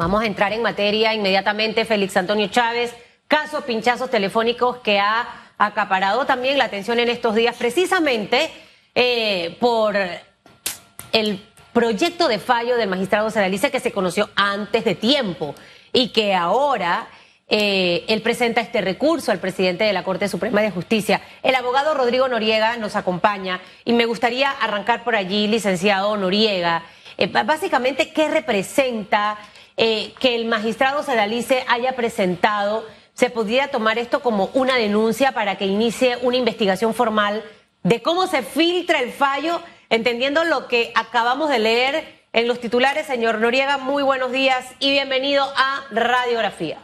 Vamos a entrar en materia inmediatamente. Félix Antonio Chávez, caso pinchazos telefónicos que ha acaparado también la atención en estos días, precisamente eh, por el proyecto de fallo del magistrado Sedalice que se conoció antes de tiempo y que ahora eh, él presenta este recurso al presidente de la Corte Suprema de Justicia. El abogado Rodrigo Noriega nos acompaña y me gustaría arrancar por allí, licenciado Noriega. Eh, básicamente, ¿qué representa eh, que el magistrado Sedalice haya presentado, se podría tomar esto como una denuncia para que inicie una investigación formal de cómo se filtra el fallo, entendiendo lo que acabamos de leer en los titulares. Señor Noriega, muy buenos días y bienvenido a Radiografía.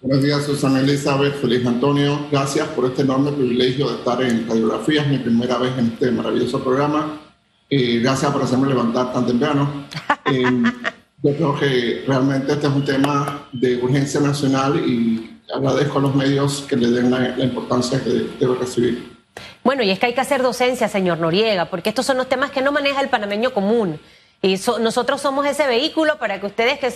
Buenos días, Susana Elizabeth, Feliz Antonio. Gracias por este enorme privilegio de estar en Radiografía. Es mi primera vez en este maravilloso programa. Eh, gracias por hacerme levantar tan temprano. Eh, yo creo que realmente este es un tema de urgencia nacional y agradezco a los medios que le den la, importancia que debe recibir. Bueno, y es que hay que hacer docencia, señor Noriega, porque estos son los temas que no maneja el panameño común. Y nosotros somos ese vehículo para que ustedes, que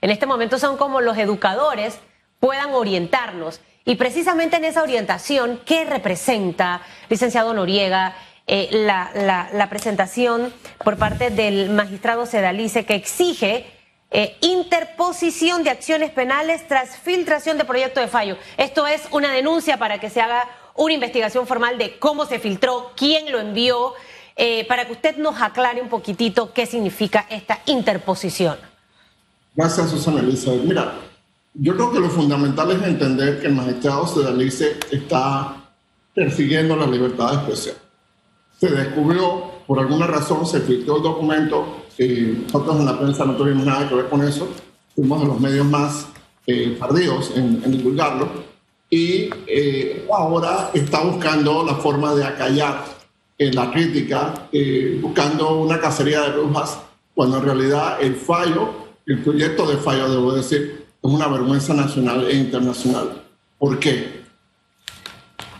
en este momento son como los educadores, puedan orientarnos. Y precisamente en esa orientación, ¿qué representa, licenciado Noriega, eh, la, presentación por parte del magistrado Sedalice que exige eh, interposición de acciones penales tras filtración de proyecto de fallo. Esto es una denuncia para que se haga una investigación formal de cómo se filtró, quién lo envió, eh, para que usted nos aclare un poquitito qué significa esta interposición. Gracias, Susana Elizabeth. Mira, yo creo que lo fundamental es entender que el magistrado Sedalice está persiguiendo la libertad de expresión se descubrió, por alguna razón, se filtró el documento. y nosotros en la prensa no tuvimos nada que ver con eso. Fuimos de los medios más eh, tardíos en, divulgarlo. Y eh, ahora está buscando la forma de acallar eh, la crítica, eh, buscando una cacería de brujas, cuando en realidad el fallo, el proyecto de fallo, debo decir, es una vergüenza nacional e internacional. ¿Por qué?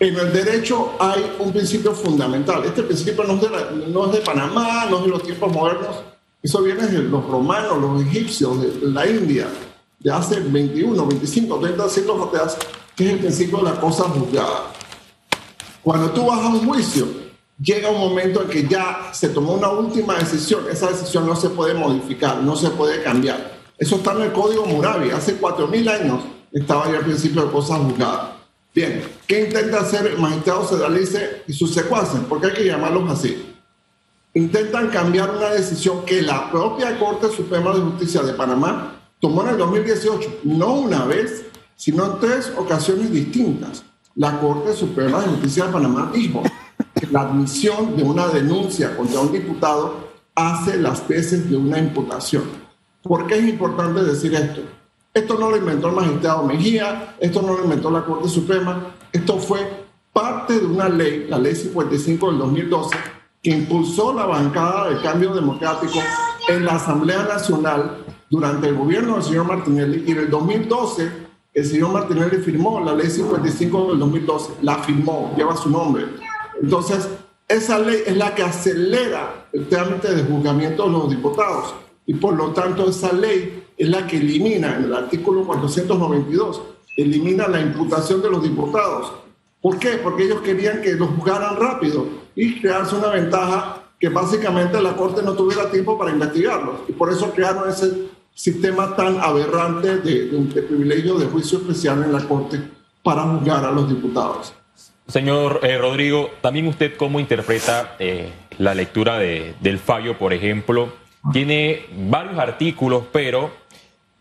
En el derecho hay un principio fundamental. Este principio no es, de Panamá, no es de los tiempos modernos. Eso viene de los romanos, los egipcios, de la India, de hace 21, 25, 30 siglos atrás, que es el principio de la cosa juzgada. Cuando tú vas a un juicio, llega un momento en que ya se tomó una última decisión. Esa decisión no se puede modificar, no se puede cambiar. Eso está en el Código Murabi. Hace 4.000 años estaba ya el principio de cosas juzgadas. Bien, ¿qué intenta hacer el magistrado Sedalice y sus secuaces? Porque hay que llamarlos así. Intentan cambiar una decisión que la propia Corte Suprema de Justicia de Panamá tomó en el 2018, no una vez, sino en tres ocasiones distintas. La Corte Suprema de Justicia de Panamá dijo que la admisión de una denuncia contra un diputado hace las veces de una imputación. ¿Por qué es importante decir esto? Esto no lo inventó el magistrado Mejía, esto no lo inventó la Corte Suprema, esto fue parte de una ley, la ley 55 del 2012, que impulsó la bancada del cambio democrático en la Asamblea Nacional durante el gobierno del señor Martinelli y en el 2012 el señor Martinelli firmó la ley 55 del 2012, la firmó, lleva su nombre. Entonces, esa ley es la que acelera el trámite de juzgamiento de los diputados y por lo tanto esa ley es la que elimina, en el artículo 492, elimina la imputación de los diputados. ¿Por qué? Porque ellos querían que los juzgaran rápido y crearse una ventaja que básicamente la Corte no tuviera tiempo para investigarlos. Y por eso crearon ese sistema tan aberrante de, de, privilegio de juicio especial en la Corte para juzgar a los diputados. Señor eh, Rodrigo, también usted cómo interpreta eh, la lectura de, del fallo, por ejemplo. Tiene varios artículos, pero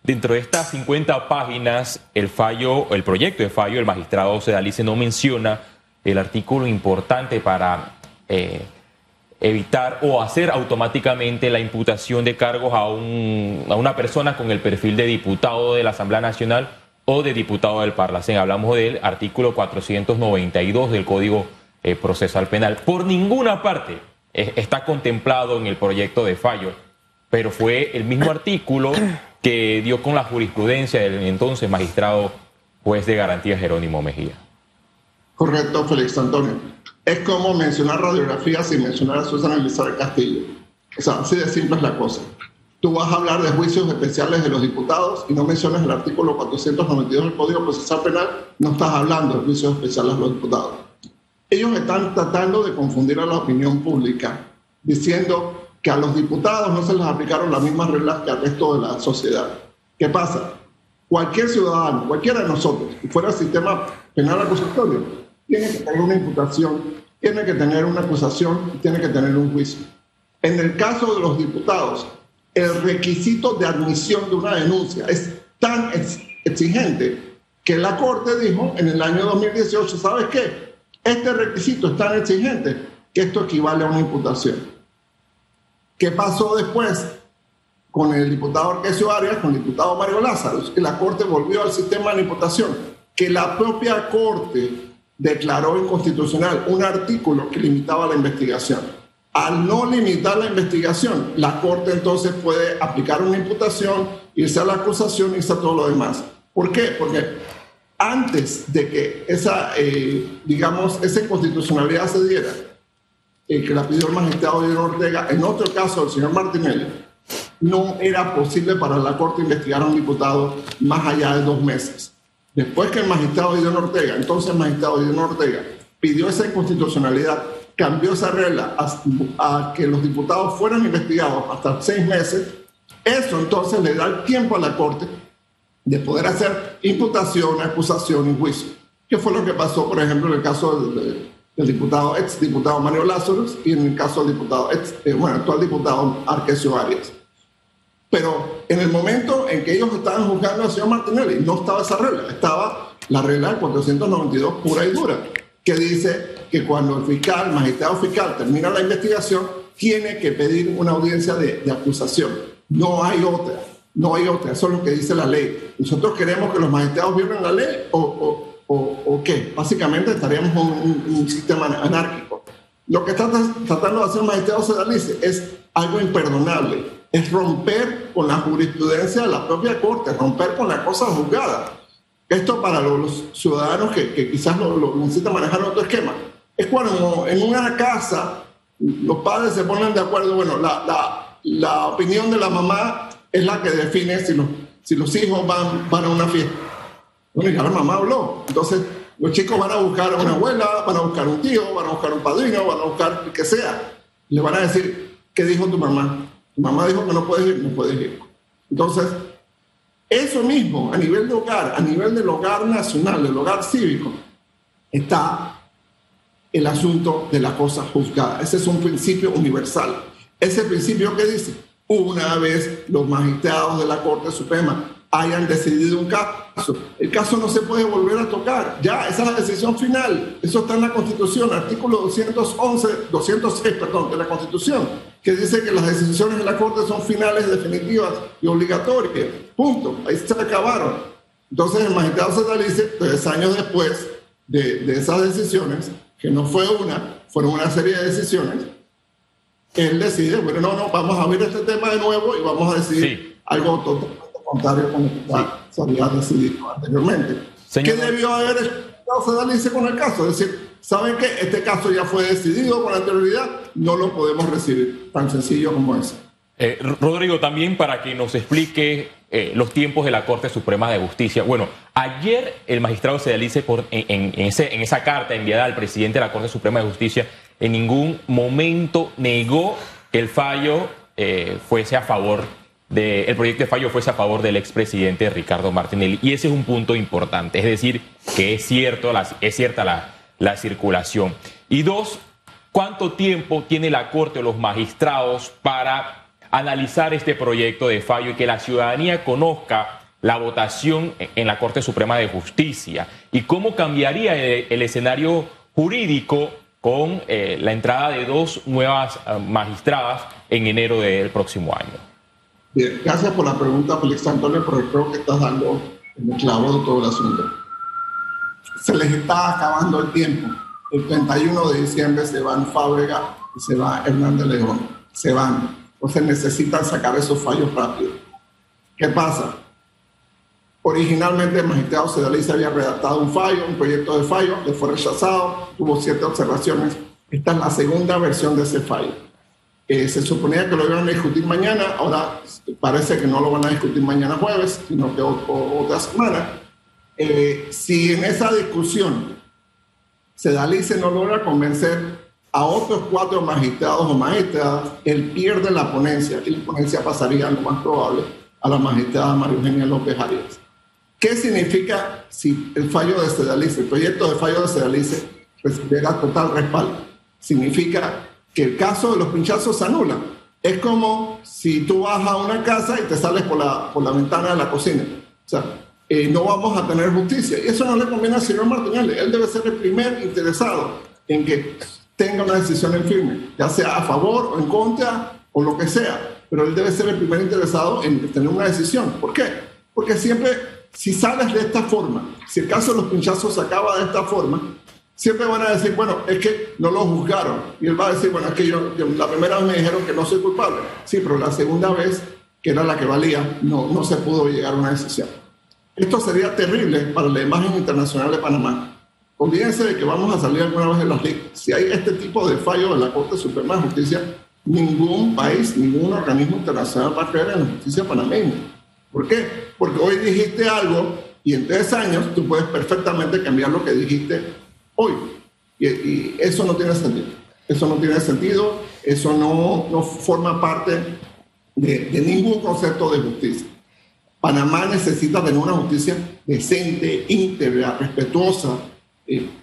Dentro de estas 50 páginas, el fallo, el proyecto de fallo, el magistrado Sedalice no menciona el artículo importante para eh, evitar o hacer automáticamente la imputación de cargos a, una persona con el perfil de diputado de la Asamblea Nacional o de diputado del Parlacén. Hablamos del artículo 492 del Código eh, Procesal Penal. Por ninguna parte eh, está contemplado en el proyecto de fallo, pero fue el mismo artículo que dio con la jurisprudencia del entonces magistrado juez de garantía Jerónimo Mejía. Correcto, Félix Antonio. Es como mencionar radiografía sin mencionar a Susana Elizabeth Castillo. O sea, así de simple es la cosa. tú vas a hablar de juicios especiales de los diputados y no mencionas el artículo 492 del Código Procesal Penal, no estás hablando de juicios especiales de los diputados. Ellos están tratando de confundir a la opinión pública, diciendo que a los diputados no se les aplicaron las mismas reglas que al resto de la sociedad. ¿Qué pasa? Cualquier ciudadano, cualquiera de nosotros, si fuera el sistema penal acusatorio, tiene que tener una imputación, tiene que tener una acusación tiene que tener un juicio. En el caso de los diputados, el requisito de admisión de una denuncia es tan exigente que la Corte dijo en el año 2018, ¿sabes qué? Este requisito es tan exigente que esto equivale a una imputación. ¿Qué pasó después con el diputado Arquesio Arias, con el diputado Mario Lázaro? Que la Corte volvió al sistema de imputación, que la propia Corte declaró inconstitucional un artículo que limitaba la investigación. Al no limitar la investigación, la Corte entonces puede aplicar una imputación, irse a la acusación irse a todo lo demás. ¿Por qué? Porque antes de que esa, eh, digamos, esa inconstitucionalidad se diera, eh, que la pidió el magistrado Diego Ortega, en otro caso el señor Martinelli, no era posible para la Corte investigar a un diputado más allá de dos meses. Después que el magistrado Diego Ortega, entonces el magistrado Diego Ortega, pidió esa inconstitucionalidad cambió esa regla a, que los diputados fueran investigados hasta seis meses, eso entonces le da el tiempo a la Corte de poder hacer imputación, acusación y juicio. ¿Qué fue lo que pasó, por ejemplo, en el caso del, diputado, ex diputado Mario Lázaro y en el caso del diputado, ex, eh, bueno, actual diputado Arquesio Arias? Pero en el momento en que ellos estaban juzgando al señor Martinelli, no estaba esa regla, estaba la regla del 492 pura y dura, que dice que cuando el fiscal, el magistrado fiscal termina la investigación, tiene que pedir una audiencia de, acusación. No hay otra, no hay otra, eso es lo que dice la ley. Nosotros queremos que los magistrados violen la ley o, qué. Básicamente estaríamos en un, sistema anárquico. Lo que está tratando de hacer el magistrado Sedalice es algo imperdonable, es romper con la jurisprudencia de la propia Corte, romper con la cosa juzgada. Esto para los, ciudadanos que, que quizás lo, lo necesitan manejar otro esquema es cuando en una casa los padres se ponen de acuerdo, bueno, la, opinión de la mamá es la que define si los, hijos van a una fiesta. Bueno, ya la mamá habló. Entonces, los chicos van a buscar a una abuela, van a buscar un tío, van a buscar un padrino, van a buscar el que sea. Le van a decir, ¿qué dijo tu mamá? Tu mamá dijo que no puedes ir, no puedes ir. Entonces, eso mismo, a nivel de hogar, a nivel del hogar nacional, del hogar cívico, está el asunto de la cosa juzgada. Ese es un principio universal. Ese principio que dice, una vez los magistrados de la Corte Suprema hayan decidido un caso, el caso no se puede volver a tocar. Ya, esa es la decisión final. Eso está en la Constitución, artículo 211, 206, perdón, de la Constitución, que dice que las decisiones de la Corte son finales, definitivas y obligatorias. Punto. Ahí se acabaron. Entonces el magistrado se dice, tres años después de, de esas decisiones, que no fue una, fueron una serie de decisiones, él decide, bueno, no, no, vamos a ver este tema de nuevo y vamos a decidir algo totalmente contrario con lo que se había decidido anteriormente. ¿Qué debió haber hecho con el caso? Es decir, ¿saben que este caso ya fue decidido con anterioridad? No lo podemos recibir, tan sencillo como eso. Eh, Rodrigo, también para que nos explique eh, los tiempos de la Corte Suprema de Justicia. Bueno, ayer el magistrado Sedalice, en, en, en esa carta enviada al presidente de la Corte Suprema de Justicia, en ningún momento negó que el fallo eh, fuese a favor el proyecto de fallo fuese a favor del expresidente Ricardo Martinelli. Y ese es un punto importante, es decir, que es, cierto, es cierta la, la circulación. Y dos, ¿cuánto tiempo tiene la Corte o los magistrados para analizar este proyecto de fallo y que la ciudadanía conozca la votación en la Corte Suprema de Justicia y cómo cambiaría el, escenario jurídico con eh, la entrada de dos nuevas eh, magistradas en enero del próximo año. Bien, gracias por la pregunta, Félix Antonio, porque creo que estás dando el clavo de todo el asunto. Se les está acabando el tiempo. El 31 de diciembre se van Fábrega y se va Hernández León. Se van. Entonces necesitan sacar esos fallos rápido. ¿Qué pasa? Originalmente el magistrado Sedalice había redactado un fallo, un proyecto de fallo, le fue rechazado, tuvo siete observaciones. Esta es la segunda versión de ese fallo. Eh, se suponía que lo iban a discutir mañana, ahora parece que no lo van a discutir mañana jueves, sino que otra semana. Eh, si en esa discusión Sedalice no logra convencer a otros cuatro magistrados o magistradas, él pierde la ponencia y la ponencia pasaría, lo más probable, a la magistrada María Eugenia López Arias. ¿Qué significa si el fallo de Sedalice, el proyecto de fallo de Sedalice, recibiera total respaldo? Significa que el caso de los pinchazos se anula. Es como si tú vas a una casa y te sales por la, por la ventana de la cocina. O sea, eh, no vamos a tener justicia. Y eso no le conviene al señor Martinelli. Él debe ser el primer interesado en que tenga una decisión en firme, ya sea a favor o en contra o lo que sea. Pero él debe ser el primer interesado en tener una decisión. ¿Por qué? Porque siempre, si sales de esta forma, si el caso de los pinchazos se acaba de esta forma, siempre van a decir, bueno, es que no lo juzgaron. Y él va a decir, bueno, es que yo, la primera vez me dijeron que no soy culpable. Sí, pero la segunda vez, que era la que valía, no, no se pudo llegar a una decisión. Esto sería terrible para la imagen internacional de Panamá. Olvídense de que vamos a salir alguna vez de las leyes. Si hay este tipo de fallo en la Corte Suprema de Justicia, ningún país, ningún organismo internacional va a creer en la justicia panameña. ¿Por qué? Porque hoy dijiste algo y en tres años tú puedes perfectamente cambiar lo que dijiste hoy. Y, eso no tiene sentido. Eso no tiene sentido, eso no, no forma parte de, ningún concepto de justicia. Panamá necesita tener una justicia decente, íntegra, respetuosa.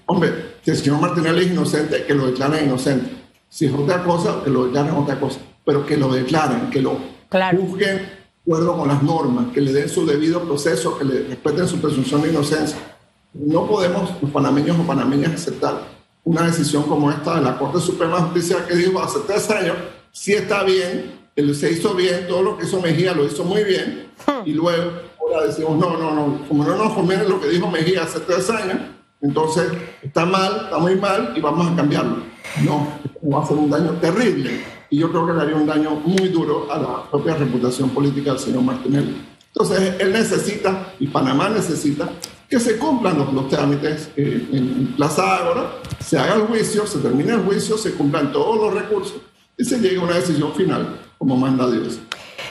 hombre, si el señor Martinelli es inocente, que lo declaren inocente. Si es otra cosa, que lo declaren otra cosa. Pero que lo declaren, que lo juzguen de acuerdo con las normas, que le den su debido proceso, que le respeten su presunción de inocencia no podemos, los panameños o panameñas, aceptar una decisión como esta de la Corte Suprema de Justicia que dijo hace tres años, si está bien, se hizo bien, todo lo que hizo Mejía lo hizo muy bien, y luego ahora decimos, no, no, no, como no nos conviene lo que dijo Mejía hace tres años, entonces está mal, está muy mal y vamos a cambiarlo. No, va a hacer un daño terrible y yo creo que le haría un daño muy duro a la propia reputación política del señor Martinelli. Entonces él necesita, y Panamá necesita, que se cumplan los, trámites eh, en Plaza Ágora, se haga el juicio, se termine el juicio, se cumplan todos los recursos y se llegue a una decisión final como manda Dios.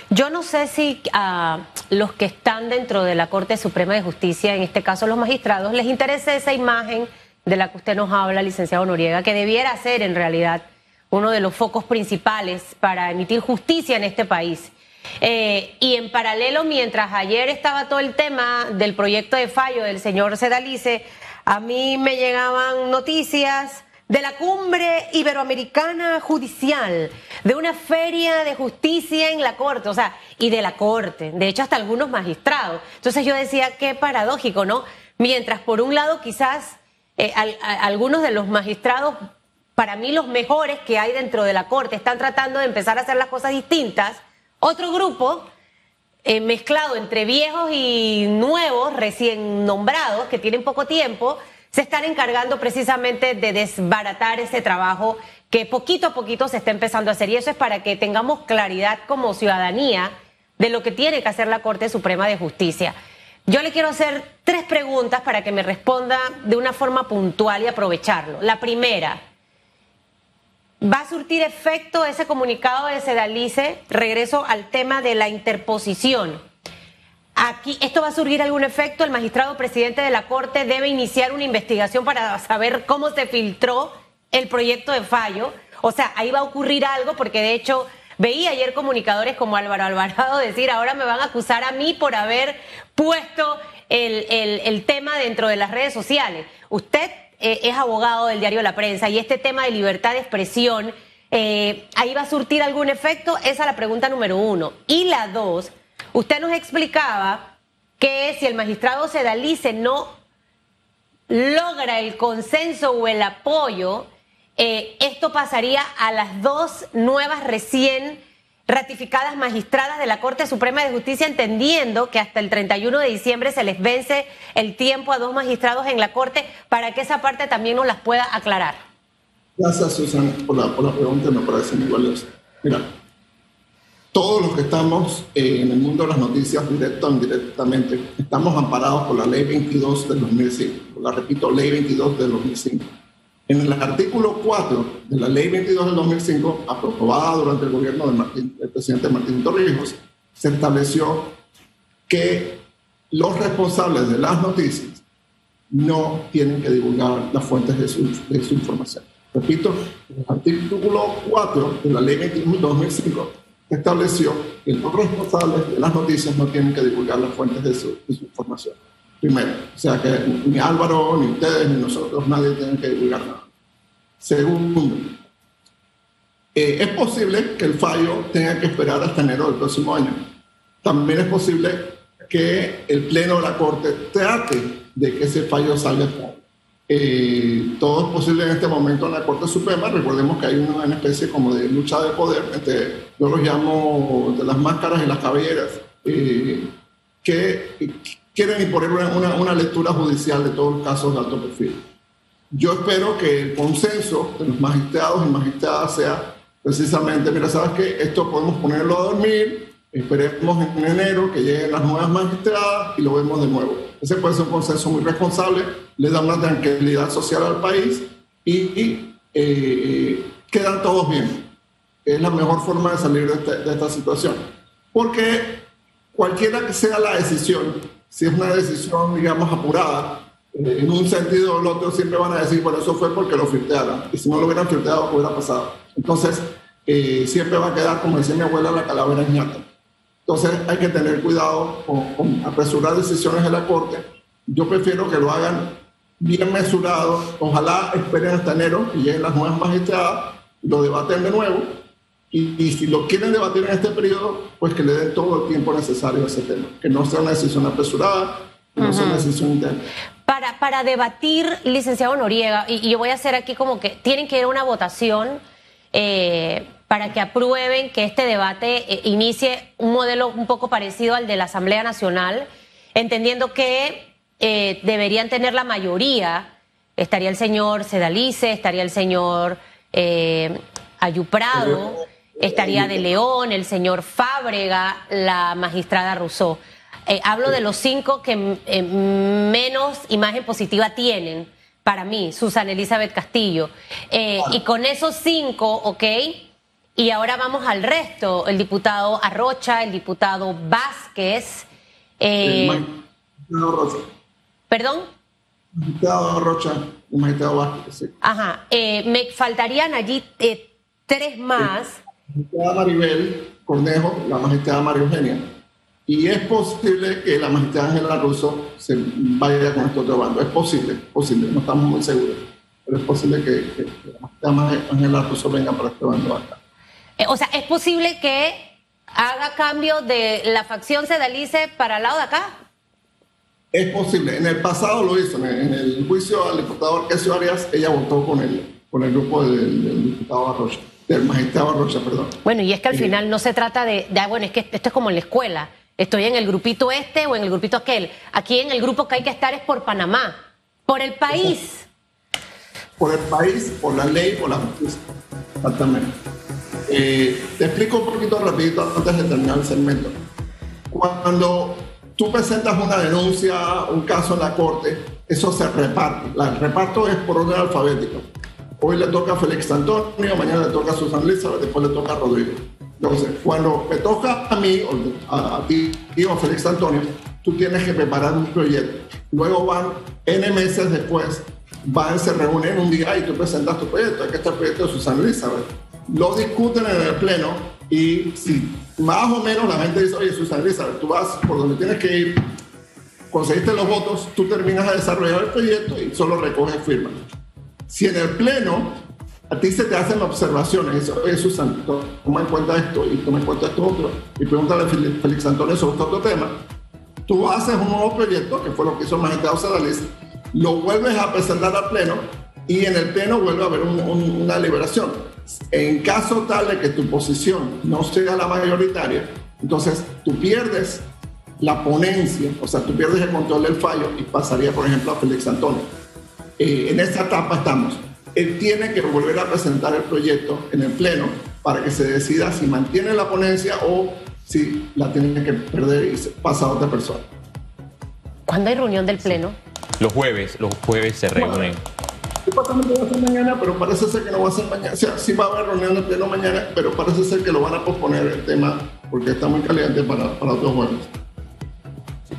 Yo no sé si a los que están dentro de la Corte Suprema de Justicia, en este caso los magistrados, les interesa esa imagen de la que usted nos habla, licenciado Noriega, que debiera ser en realidad uno de los focos principales para emitir justicia en este país. Eh, y en paralelo, mientras ayer estaba todo el tema del proyecto de fallo del señor Sedalice, a mí me llegaban noticias de la cumbre iberoamericana judicial, de una feria de justicia en la corte, o sea, y de la corte, de hecho hasta algunos magistrados. Entonces yo decía, qué paradójico, ¿no? Mientras por un lado quizás eh, algunos de los magistrados, para mí los mejores que hay dentro de la corte, están tratando de empezar a hacer las cosas distintas, otro grupo, eh, mezclado entre viejos y nuevos, recién nombrados, que tienen poco tiempo, se están encargando precisamente de desbaratar ese trabajo que poquito a poquito se está empezando a hacer. Y eso es para que tengamos claridad como ciudadanía de lo que tiene que hacer la Corte Suprema de Justicia. Yo le quiero hacer tres preguntas para que me responda de una forma puntual y aprovecharlo. La primera, ¿Va a surtir efecto ese comunicado de Sedalice? Regreso al tema de la interposición. Aquí, ¿esto va a surgir algún efecto? El magistrado presidente de la Corte debe iniciar una investigación para saber cómo se filtró el proyecto de fallo. O sea, ahí va a ocurrir algo porque de hecho veía ayer comunicadores como Álvaro Alvarado decir, ahora me van a acusar a mí por haber puesto el, el tema dentro de las redes sociales. Usted eh, es abogado del diario La Prensa y este tema de libertad de expresión, eh, ¿ahí va a surtir algún efecto? Esa es la pregunta número uno. Y la dos, usted nos explicaba que si el magistrado Sedalice no logra el consenso o el apoyo, eh, esto pasaría a las dos nuevas recién ratificadas magistradas de la Corte Suprema de Justicia, entendiendo que hasta el 31 de diciembre se les vence el tiempo a dos magistrados en la Corte para que esa parte también nos las pueda aclarar. Gracias, Susana, por la, pregunta, me parece muy valiosa. Mira, todos los que estamos eh, en el mundo de las noticias, directo o indirectamente, estamos amparados por la Ley 22 del 2005. La repito, Ley 22 del 2005. En el artículo 4 de la ley 22 del 2005, aprobada durante el gobierno del, presidente Martín Torrijos, se estableció que los responsables de las noticias no tienen que divulgar las fuentes de su, de información. Repito, el artículo 4 de la ley 22 del 2005 estableció que los responsables de las noticias no tienen que divulgar las fuentes de de su información primero. O sea que ni Álvaro, ni ustedes, ni nosotros, nadie tiene que divulgar nada. Segundo, eh, es posible que el fallo tenga que esperar hasta enero del próximo año. También es posible que el Pleno de la Corte trate de que ese fallo salga eh, todo es posible en este momento en la Corte Suprema. Recordemos que hay una, especie como de lucha de poder entre, yo los llamo de las máscaras y las cabelleras, eh, que quieren imponer una, una, lectura judicial de todos los casos de alto perfil. Yo espero que el consenso de los magistrados y magistradas sea precisamente, mira, ¿sabes qué? Esto podemos ponerlo a dormir, esperemos en enero que lleguen las nuevas magistradas y lo vemos de nuevo. Ese puede ser un consenso muy responsable, le da una tranquilidad social al país y, eh, quedan todos bien. Es la mejor forma de salir de, de esta situación. Porque cualquiera que sea la decisión, si es una decisión, digamos, apurada, eh, en un sentido o el otro, siempre van a decir, bueno, eso fue porque lo filtraron. Y si no lo hubieran filtrado, ¿qué hubiera pasado? Entonces, eh, siempre va a quedar, como decía mi abuela, la calavera ñata. Entonces, hay que tener cuidado con, apresurar decisiones de la Corte. Yo prefiero que lo hagan bien mesurado. Ojalá esperen hasta enero y lleguen las nuevas magistradas, lo debaten de nuevo y, si lo quieren debatir en este periodo, pues que le den todo el tiempo necesario a ese tema, que no sea una decisión apresurada, que no sea una decisión interna. Para, para debatir, licenciado Noriega, y, yo voy a hacer aquí como que tienen que ir a una votación eh, para que aprueben que este debate eh, inicie un modelo un poco parecido al de la Asamblea Nacional, entendiendo que eh, deberían tener la mayoría. Estaría el señor Sedalice, estaría el señor Ayuprado estaría de León, el señor Fábrega, la magistrada Rousseau. Eh, hablo de los cinco que eh, menos imagen positiva tienen para mí, Susana Elizabeth Castillo. Eh, y con esos cinco, ok, y ahora vamos al resto, el diputado Arrocha, el diputado Vázquez. ¿Perdón? Diputado Arrocha, el magistrado Vázquez, sí. Ajá, me faltarían allí tres más magistrada Maribel Cornejo, la magistrada María Eugenia. Y es posible que la magistrada Ángela Russo se vaya con este otro bando. Es posible, posible, no estamos muy seguros. Pero es posible que, la magistrada Ángela Russo venga para este bando acá. Eh, o sea, ¿es posible que haga cambio de la facción Sedalice para el lado de acá? Es posible. En el pasado lo hizo. En el, juicio al diputado Arquesio Arias, ella votó con el, con el grupo del, del diputado Arroyo del magistrado Rocha, perdón. Bueno, y es que al final no se trata de, de, ah, bueno, es que esto es como en la escuela. Estoy en el grupito este o en el grupito aquel. Aquí en el grupo que hay que estar es por Panamá, por el país. Por el país, por la ley, por la justicia. Exactamente. Eh, te explico un poquito rapidito antes de terminar el segmento. Cuando tú presentas una denuncia, un caso en la corte, eso se reparte. El reparto es por orden alfabético. Hoy le toca a Félix Antonio, mañana le toca a Susan Elizabeth, después le toca a Rodrigo. Entonces, cuando me toca a mí, o a, ti, o a Félix Antonio, tú tienes que preparar un proyecto. Luego van N meses después, van, se reúnen un día y tú presentas tu proyecto. Aquí está el proyecto de Susan Elizabeth. Lo discuten en el pleno y si más o menos la gente dice, oye, Susan Elizabeth, tú vas por donde tienes que ir, conseguiste los votos, tú terminas de desarrollar el proyecto y solo recoges firmas. Si en el Pleno a ti se te hacen observaciones, eso, eso Santo, toma en cuenta esto y toma en cuenta esto otro, y pregúntale a Félix Antonio sobre este otro tema, tú haces un nuevo proyecto, que fue lo que hizo el magistrado Sedaliz, lo vuelves a presentar al Pleno y en el Pleno vuelve a haber una liberación. En caso tal de que tu posición no sea la mayoritaria, entonces tú pierdes la ponencia, o sea, tú pierdes el control del fallo y pasaría, por ejemplo, a Félix Antonio. Eh, en esta etapa estamos. Él tiene que volver a presentar el proyecto en el Pleno para que se decida si mantiene la ponencia o si la tiene que perder y pasa a otra persona. ¿Cuándo hay reunión del Pleno? Los jueves, los jueves se reúnen. Bueno, supuestamente va a ser mañana, pero parece ser que no va a ser mañana. O sea, sí va a haber reunión de pleno mañana, pero parece ser que lo van a posponer el tema porque está muy caliente para, para otros jueves.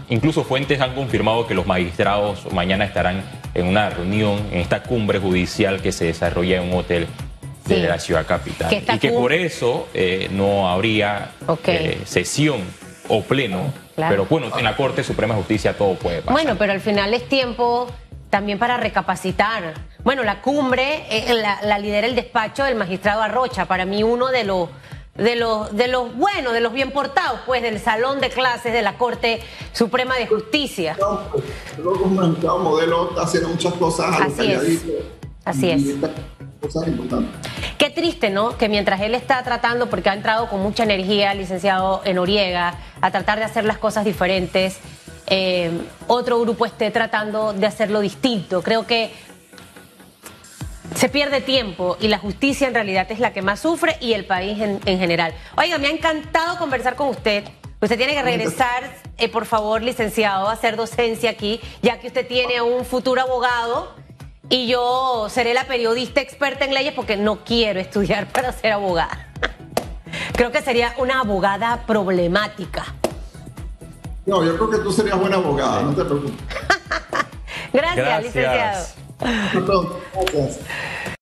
Incluso fuentes han confirmado que los magistrados mañana estarán en una reunión en esta cumbre judicial que se desarrolla en un hotel de la ciudad capital. Y que por eso eh, no habría eh, sesión o pleno. Claro. Pero bueno, en la Corte Suprema de Justicia todo puede pasar. Bueno, pero al final es tiempo también para recapacitar. Bueno, la cumbre eh, la, la lidera el despacho del magistrado Arrocha, para mí uno de los de los de los buenos, de los bien portados, pues del salón de clases de la Corte Suprema de Justicia. Luego un magistrado modelo haciendo muchas cosas a Así es. Así es. Cosas importantes. Qué triste, ¿no? Que mientras él está tratando, porque ha entrado con mucha energía, licenciado en Noriega, a tratar de hacer las cosas diferentes, eh, otro grupo esté tratando de hacerlo distinto. Creo que se pierde tiempo y la justicia en realidad es la que más sufre y el país en, en general. Oiga, me ha encantado conversar con usted. Usted tiene que regresar, eh, por favor, licenciado, a hacer docencia aquí, ya que usted tiene un futuro abogado y yo seré la periodista experta en leyes porque no quiero estudiar para ser abogada. Creo que sería una abogada problemática. No, yo creo que tú serías buena abogada, no te preocupes. Gracias, Gracias. licenciado. Pronto.